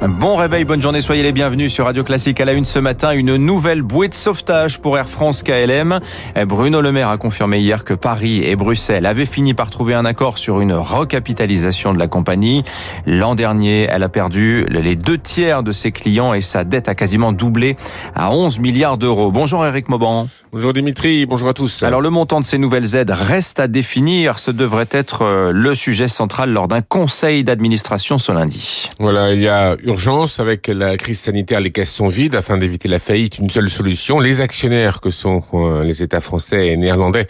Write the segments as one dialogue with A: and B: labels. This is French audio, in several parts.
A: Bon réveil, bonne journée, soyez les bienvenus sur Radio Classique. À la une ce matin, une nouvelle bouée de sauvetage pour Air France KLM. Bruno Le Maire a confirmé hier que Paris et Bruxelles avaient fini par trouver un accord sur une recapitalisation de la compagnie. L'an dernier, elle a perdu les deux tiers de ses clients et sa dette a quasiment doublé à 11 milliards d'euros. Bonjour Eric Mauban.
B: Bonjour Dimitri, bonjour à tous.
A: Alors le montant de ces nouvelles aides reste à définir. Ce devrait être euh, le sujet central lors d'un conseil d'administration ce lundi.
B: Voilà, il y a urgence avec la crise sanitaire. Les caisses sont vides afin d'éviter la faillite. Une seule solution. Les actionnaires que sont euh, les États français et néerlandais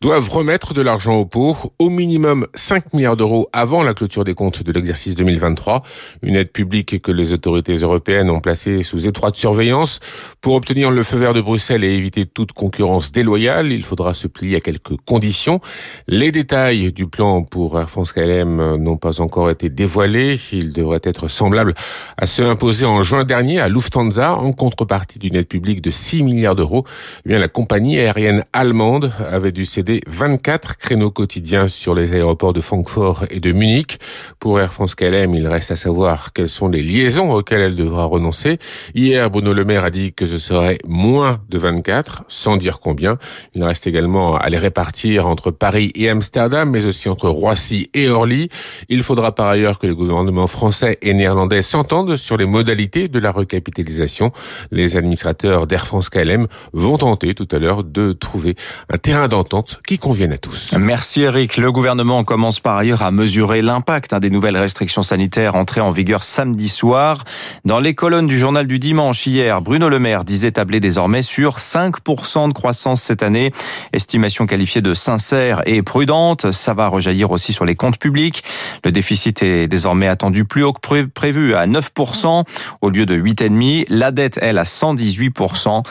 B: doivent remettre de l'argent au pot. Au minimum 5 milliards d'euros avant la clôture des comptes de l'exercice 2023. Une aide publique que les autorités européennes ont placée sous étroite surveillance pour obtenir le feu vert de Bruxelles et éviter toute concurrence déloyale. Il faudra se plier à quelques conditions. Les détails du plan pour Air France KLM n'ont pas encore été dévoilés. Il devrait être semblable à ceux imposés en juin dernier à Lufthansa en contrepartie d'une aide publique de 6 milliards d'euros. Eh bien, la compagnie aérienne allemande avait dû céder 24 créneaux quotidiens sur les aéroports de Francfort et de Munich. Pour Air France KLM, il reste à savoir quelles sont les liaisons auxquelles elle devra renoncer. Hier, Bruno Le Maire a dit que ce serait moins de 24, sans dire combien. Il reste également à les répartir entre Paris et Amsterdam, mais aussi entre Roissy et Orly. Il faudra par ailleurs que les gouvernements français et néerlandais s'entendent sur les modalités de la recapitalisation. Les administrateurs d'Air France KLM vont tenter tout à l'heure de trouver un terrain d'entente qui convienne à tous.
A: Merci Eric. Le gouvernement commence par ailleurs à mesurer l'impact hein, des nouvelles restrictions sanitaires entrées en vigueur samedi soir. Dans les colonnes du journal du dimanche hier, Bruno Le Maire disait tabler désormais sur 5% de croissance cette année. Estimation qualifiée de sincère et prudente. Ça va rejaillir aussi sur les comptes publics. Le déficit est désormais attendu plus haut que prévu à 9% au lieu de 8,5%. La dette, elle, à 118%.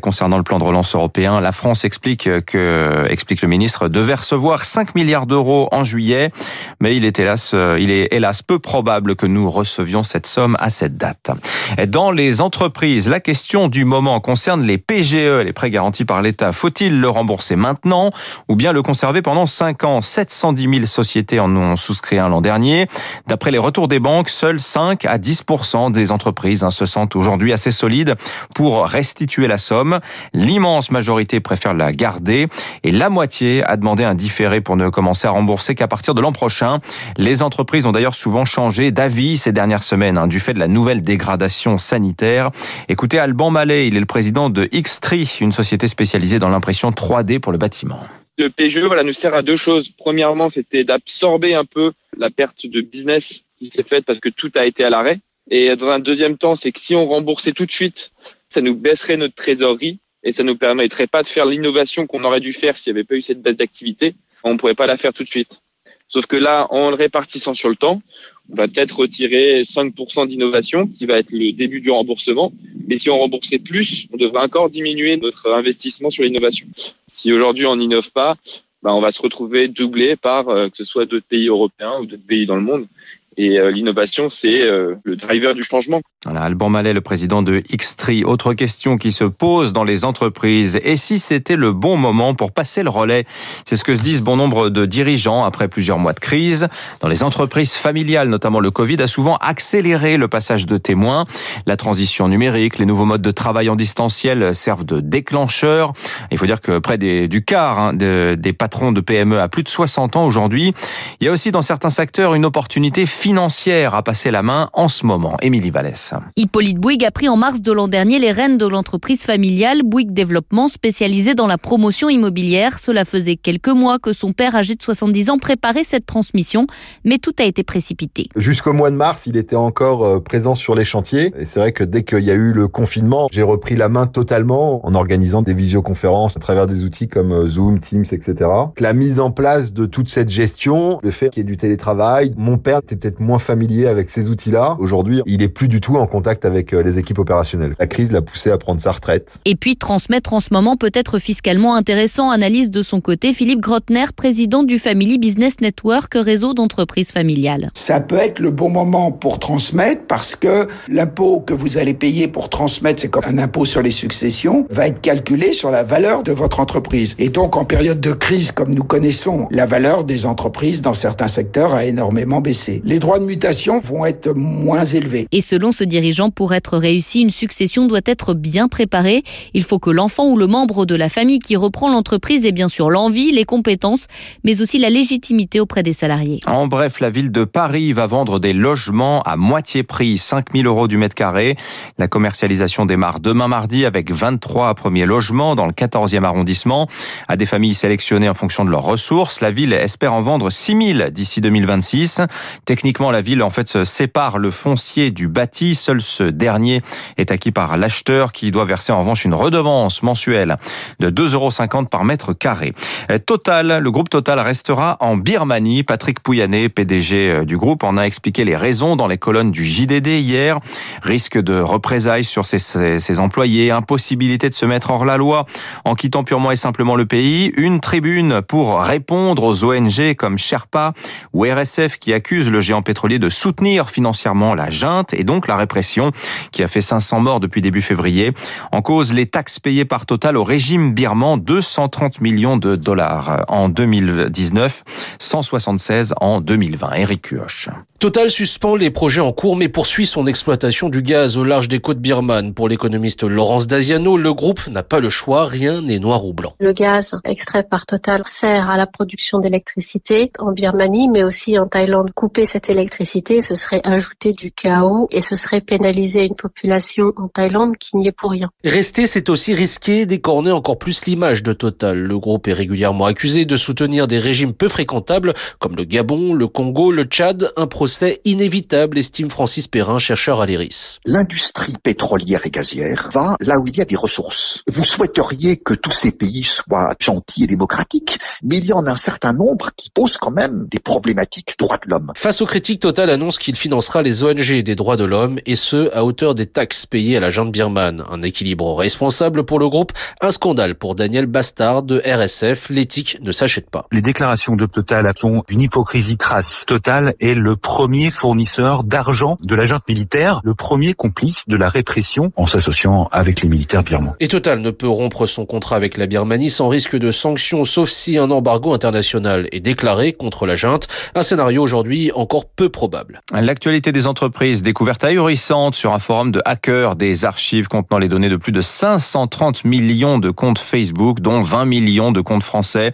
A: Concernant le plan de relance européen, la France explique que, explique le ministre, devait recevoir 5 milliards d'euros en juillet, mais il est hélas, il est hélas peu probable que nous recevions cette somme à cette date. Dans les entreprises, la question du moment concerne les PGE, les prêts garantis par l'État. Faut-il le rembourser maintenant ou bien le conserver pendant 5 ans? 710 000 sociétés en ont souscrit un l'an dernier. D'après les retours des banques, seuls 5 à 10 des entreprises hein, se sentent aujourd'hui assez solides pour restituer la somme. L'immense majorité préfère la garder et la moitié a demandé un différé pour ne commencer à rembourser qu'à partir de l'an prochain. Les entreprises ont d'ailleurs souvent changé d'avis ces dernières semaines hein, du fait de la nouvelle dégradation sanitaire. Écoutez Alban Mallet, il est le président de Xtree, une société spécialisé dans l'impression 3D pour le bâtiment.
C: Le PGE voilà, nous sert à deux choses. Premièrement, c'était d'absorber un peu la perte de business qui s'est faite parce que tout a été à l'arrêt. Et dans un deuxième temps, c'est que si on remboursait tout de suite, ça nous baisserait notre trésorerie et ça nous permettrait pas de faire l'innovation qu'on aurait dû faire s'il n'y avait pas eu cette baisse d'activité. On ne pourrait pas la faire tout de suite. Sauf que là, en le répartissant sur le temps, on va peut-être retirer 5% d'innovation qui va être le début du remboursement. Mais si on remboursait plus, on devrait encore diminuer notre investissement sur l'innovation. Si aujourd'hui on n'innove pas, ben on va se retrouver doublé par euh, que ce soit d'autres pays européens ou d'autres pays dans le monde. Et euh, l'innovation, c'est euh, le driver du changement.
A: Voilà, Alban Mallet, le président de Xtree. Autre question qui se pose dans les entreprises. Et si c'était le bon moment pour passer le relais? C'est ce que se disent bon nombre de dirigeants après plusieurs mois de crise. Dans les entreprises familiales, notamment le Covid, a souvent accéléré le passage de témoins. La transition numérique, les nouveaux modes de travail en distanciel servent de déclencheur. Il faut dire que près du quart hein, des patrons de PME à plus de 60 ans aujourd'hui. Il y a aussi dans certains secteurs une opportunité financière à passer la main en ce moment. Émilie Vallès.
D: Hippolyte Bouygues a pris en mars de l'an dernier les rênes de l'entreprise familiale Bouygues Développement spécialisée dans la promotion immobilière. Cela faisait quelques mois que son père âgé de 70 ans préparait cette transmission, mais tout a été précipité.
E: Jusqu'au mois de mars, il était encore euh, présent sur les chantiers et c'est vrai que dès qu'il y a eu le confinement, j'ai repris la main totalement en organisant des visioconférences à travers des outils comme euh, Zoom, Teams, etc. La mise en place de toute cette gestion, le fait qu'il y ait du télétravail, mon père était peut-être moins familier avec ces outils-là. Aujourd'hui, il est plus du tout en contact avec les équipes opérationnelles. La crise l'a poussé à prendre sa retraite.
D: Et puis transmettre en ce moment peut être fiscalement intéressant. Analyse de son côté Philippe Grotner, président du Family Business Network, réseau d'entreprises familiales.
F: Ça peut être le bon moment pour transmettre parce que l'impôt que vous allez payer pour transmettre, c'est comme un impôt sur les successions, va être calculé sur la valeur de votre entreprise. Et donc en période de crise comme nous connaissons, la valeur des entreprises dans certains secteurs a énormément baissé. Les droits de mutation vont être moins élevés.
D: Et selon ce dirigeant, pour être réussi, une succession doit être bien préparée. Il faut que l'enfant ou le membre de la famille qui reprend l'entreprise ait bien sûr l'envie, les compétences, mais aussi la légitimité auprès des salariés.
A: En bref, la ville de Paris va vendre des logements à moitié prix, 5000 euros du mètre carré. La commercialisation démarre demain mardi avec 23 premiers logements dans le 14e arrondissement à des familles sélectionnées en fonction de leurs ressources. La ville espère en vendre 6000 d'ici 2026. Techniquement, la ville en fait sépare le foncier du bâti. Seul ce dernier est acquis par l'acheteur qui doit verser en revanche une redevance mensuelle de 2,50 euros par mètre carré. Total, le groupe Total restera en Birmanie. Patrick Pouyanné, PDG du groupe, en a expliqué les raisons dans les colonnes du JDD hier. Risque de représailles sur ses, ses employés, impossibilité de se mettre hors la loi en quittant purement et simplement le pays, une tribune pour répondre aux ONG comme Sherpa ou RSF qui accusent le géant pétrolier de soutenir financièrement la junte et donc la répression qui a fait 500 morts depuis début février. En cause, les taxes payées par Total au régime birman, 230 millions de dollars en 2019, 176 en 2020. Eric.
G: Total suspend les projets en cours mais poursuit son exploitation du gaz au large des côtes birmanes. Pour l'économiste Laurence Daziano, le groupe n'a pas le choix, rien n'est noir ou blanc.
H: Le gaz extrait par Total sert à la production d'électricité en Birmanie mais aussi en Thaïlande. Couper cette électricité, ce serait ajouter du chaos et ce serait pénaliser une population en Thaïlande qui n'y est pour rien.
G: Rester, c'est aussi risquer d'écorner encore plus l'image de Total. Le groupe est régulièrement accusé de soutenir des régimes peu fréquentables comme le Gabon, le Congo, le Tchad, un procès inévitable, estime Francis Perrin, chercheur à l'IRIS.
I: L'industrie pétrolière et gazière va là où il y a des ressources. Vous souhaiteriez que tous ces pays soient gentils et démocratiques, mais il y en a un certain nombre qui posent quand même des problématiques droits de l'homme.
G: Face aux critiques, Total annonce qu'il financera les ONG des droits de l'homme et ce, à hauteur des taxes payées à la junte birmane. Un équilibre responsable pour le groupe, un scandale pour Daniel Bastard de RSF. L'éthique ne s'achète pas.
J: Les déclarations de Total sont une hypocrisie crasse. Total est le premier fournisseur d'argent de la junte militaire, le premier complice de la répression en s'associant avec les militaires birmans.
G: Et Total ne peut rompre son contrat avec la Birmanie sans risque de sanctions, sauf si un embargo international est déclaré contre la junte. Un scénario aujourd'hui encore peu probable.
A: L'actualité des entreprises, découverte ahurissante sur un forum de hackers des archives contenant les données de plus de 530 millions de comptes Facebook, dont 20 millions de comptes français.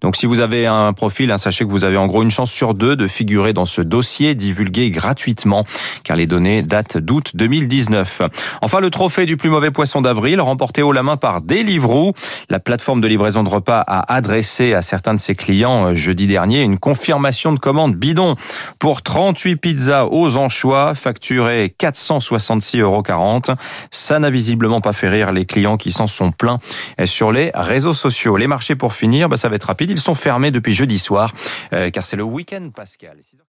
A: Donc si vous avez un profil, hein, sachez que vous avez en gros une chance sur deux de figurer dans ce dossier divulgué gratuitement, car les données datent d'août 2019. Enfin, le trophée du plus mauvais poisson d'avril, remporté haut la main par Deliveroo. La plateforme de livraison de repas a adressé à certains de ses clients euh, jeudi dernier une confirmation de commande bidon pour 38 pizzas aux anchois, facturées 466,40 euros. Ça n'a visiblement pas fait rire les clients qui s'en sont plaints sur les réseaux sociaux. Les marchés pour finir, bah, ça va être rapide. Ils sont fermés depuis jeudi soir, euh, car c'est le week-end pascal.